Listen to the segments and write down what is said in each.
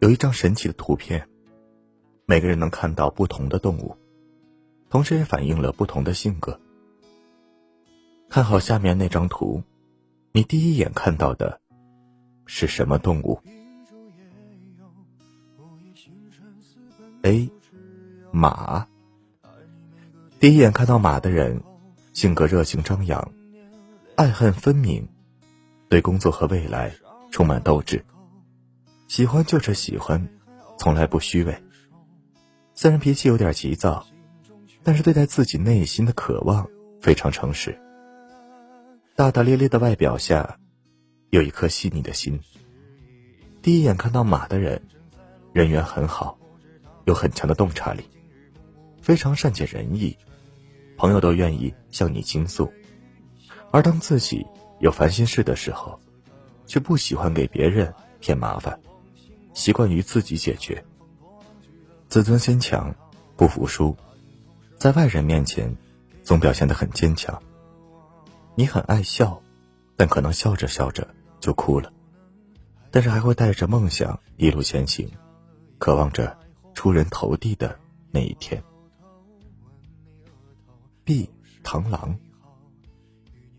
有一张神奇的图片，每个人能看到不同的动物，同时也反映了不同的性格。看好下面那张图，你第一眼看到的是什么动物？A. 马。第一眼看到马的人，性格热情张扬，爱恨分明，对工作和未来充满斗志。喜欢就是喜欢，从来不虚伪。虽然脾气有点急躁，但是对待自己内心的渴望非常诚实。大大咧咧的外表下，有一颗细腻的心。第一眼看到马的人，人缘很好，有很强的洞察力，非常善解人意，朋友都愿意向你倾诉。而当自己有烦心事的时候，却不喜欢给别人添麻烦。习惯于自己解决，自尊心强，不服输，在外人面前总表现得很坚强。你很爱笑，但可能笑着笑着就哭了，但是还会带着梦想一路前行，渴望着出人头地的那一天。B 螳螂，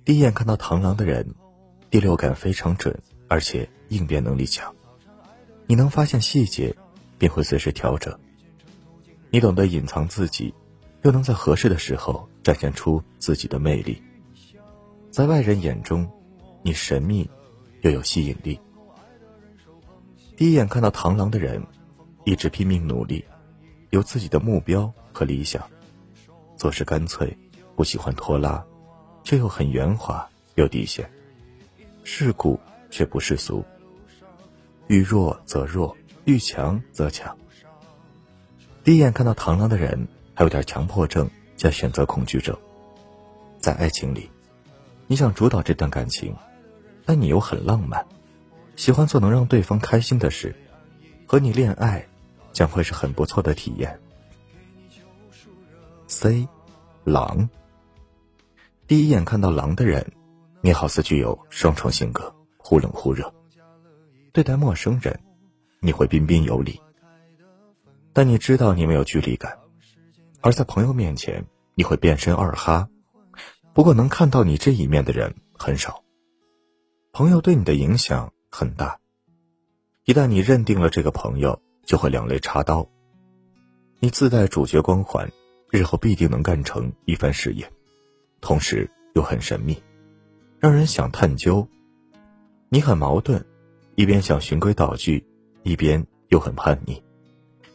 第一眼看到螳螂的人，第六感非常准，而且应变能力强。你能发现细节，便会随时调整。你懂得隐藏自己，又能在合适的时候展现出自己的魅力。在外人眼中，你神秘又有吸引力。第一眼看到螳螂的人，一直拼命努力，有自己的目标和理想，做事干脆，不喜欢拖拉，却又很圆滑有底线，世故却不世俗。遇弱则弱，遇强则强。第一眼看到螳螂的人，还有点强迫症加选择恐惧症。在爱情里，你想主导这段感情，但你又很浪漫，喜欢做能让对方开心的事。和你恋爱，将会是很不错的体验。C，狼。第一眼看到狼的人，你好似具有双重性格，忽冷忽热。对待陌生人，你会彬彬有礼，但你知道你没有距离感；而在朋友面前，你会变身二哈。不过能看到你这一面的人很少。朋友对你的影响很大，一旦你认定了这个朋友，就会两肋插刀。你自带主角光环，日后必定能干成一番事业，同时又很神秘，让人想探究。你很矛盾。一边想循规蹈矩，一边又很叛逆，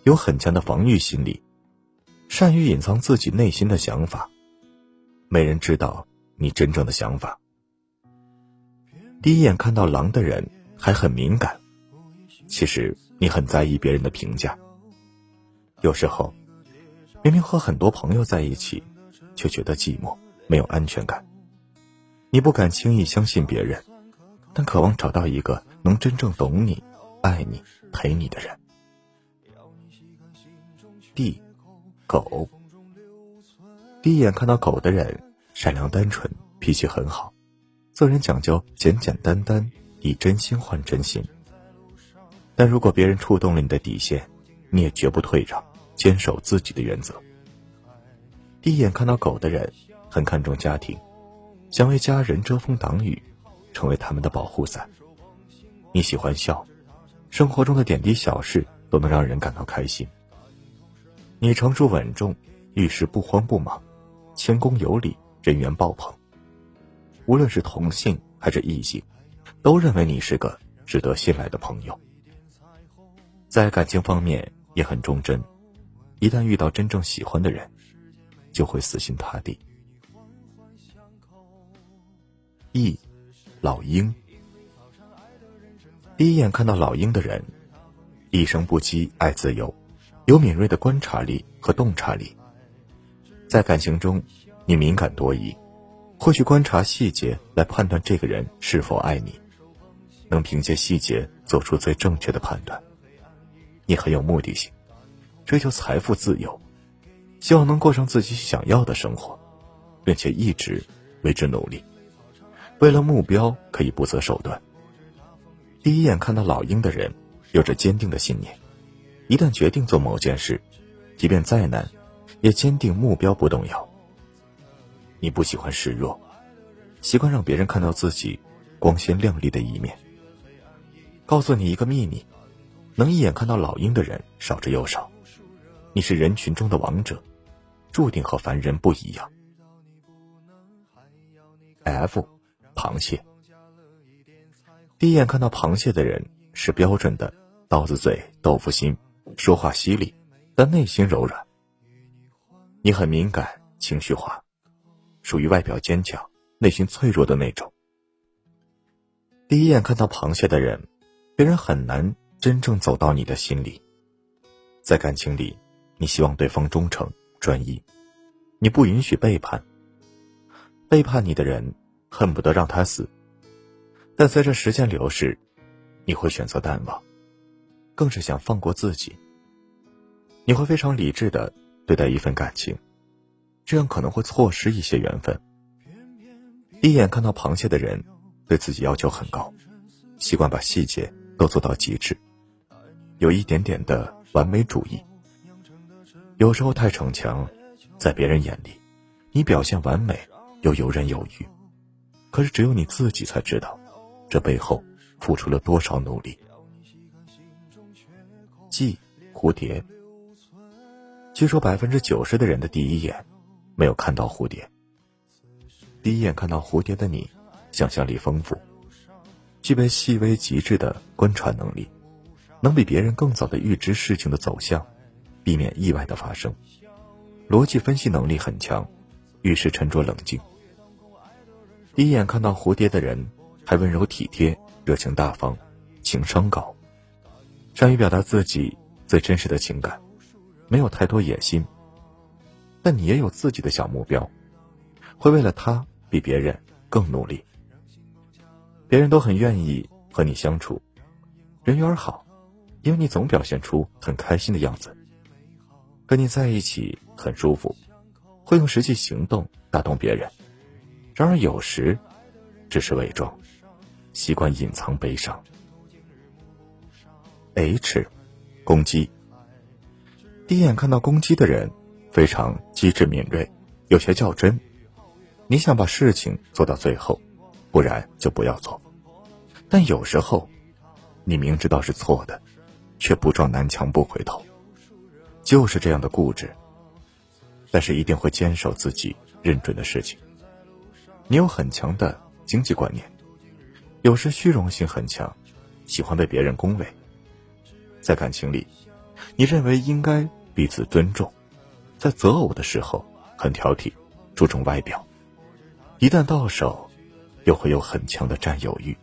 有很强的防御心理，善于隐藏自己内心的想法，没人知道你真正的想法。第一眼看到狼的人还很敏感，其实你很在意别人的评价。有时候，明明和很多朋友在一起，却觉得寂寞，没有安全感。你不敢轻易相信别人。但渴望找到一个能真正懂你、爱你、陪你的人。第狗。第一眼看到狗的人，善良单纯，脾气很好，做人讲究简简单单，以真心换真心。但如果别人触动了你的底线，你也绝不退让，坚守自己的原则。第一眼看到狗的人，很看重家庭，想为家人遮风挡雨。成为他们的保护伞。你喜欢笑，生活中的点滴小事都能让人感到开心。你成熟稳重，遇事不慌不忙，谦恭有礼，人缘爆棚。无论是同性还是异性，都认为你是个值得信赖的朋友。在感情方面也很忠贞，一旦遇到真正喜欢的人，就会死心塌地。E。老鹰，第一眼看到老鹰的人，一生不羁，爱自由，有敏锐的观察力和洞察力。在感情中，你敏感多疑，会去观察细节来判断这个人是否爱你，能凭借细节做出最正确的判断。你很有目的性，追求财富自由，希望能过上自己想要的生活，并且一直为之努力。为了目标可以不择手段。第一眼看到老鹰的人，有着坚定的信念，一旦决定做某件事，即便再难，也坚定目标不动摇。你不喜欢示弱，习惯让别人看到自己光鲜亮丽的一面。告诉你一个秘密，能一眼看到老鹰的人少之又少。你是人群中的王者，注定和凡人不一样。F，螃蟹。第一眼看到螃蟹的人是标准的刀子嘴豆腐心，说话犀利，但内心柔软。你很敏感，情绪化，属于外表坚强、内心脆弱的那种。第一眼看到螃蟹的人。别人很难真正走到你的心里，在感情里，你希望对方忠诚专一，你不允许背叛。背叛你的人恨不得让他死，但随着时间流逝，你会选择淡忘，更是想放过自己。你会非常理智的对待一份感情，这样可能会错失一些缘分。一眼看到螃蟹的人，对自己要求很高，习惯把细节。都做到极致，有一点点的完美主义。有时候太逞强，在别人眼里，你表现完美又游刃有余。可是只有你自己才知道，这背后付出了多少努力。记蝴蝶。据说百分之九十的人的第一眼，没有看到蝴蝶。第一眼看到蝴蝶的你，想象力丰富。具备细微极致的观察能力，能比别人更早的预知事情的走向，避免意外的发生。逻辑分析能力很强，遇事沉着冷静。第一眼看到蝴蝶的人，还温柔体贴、热情大方、情商高，善于表达自己最真实的情感，没有太多野心。但你也有自己的小目标，会为了他比别人更努力。别人都很愿意和你相处，人缘好，因为你总表现出很开心的样子。跟你在一起很舒服，会用实际行动打动别人。然而有时，只是伪装，习惯隐藏悲伤。H，攻击。第一眼看到攻击的人，非常机智敏锐，有些较真。你想把事情做到最后，不然就不要做。但有时候，你明知道是错的，却不撞南墙不回头，就是这样的固执。但是一定会坚守自己认准的事情。你有很强的经济观念，有时虚荣心很强，喜欢被别人恭维。在感情里，你认为应该彼此尊重，在择偶的时候很挑剔，注重外表，一旦到手，又会有很强的占有欲。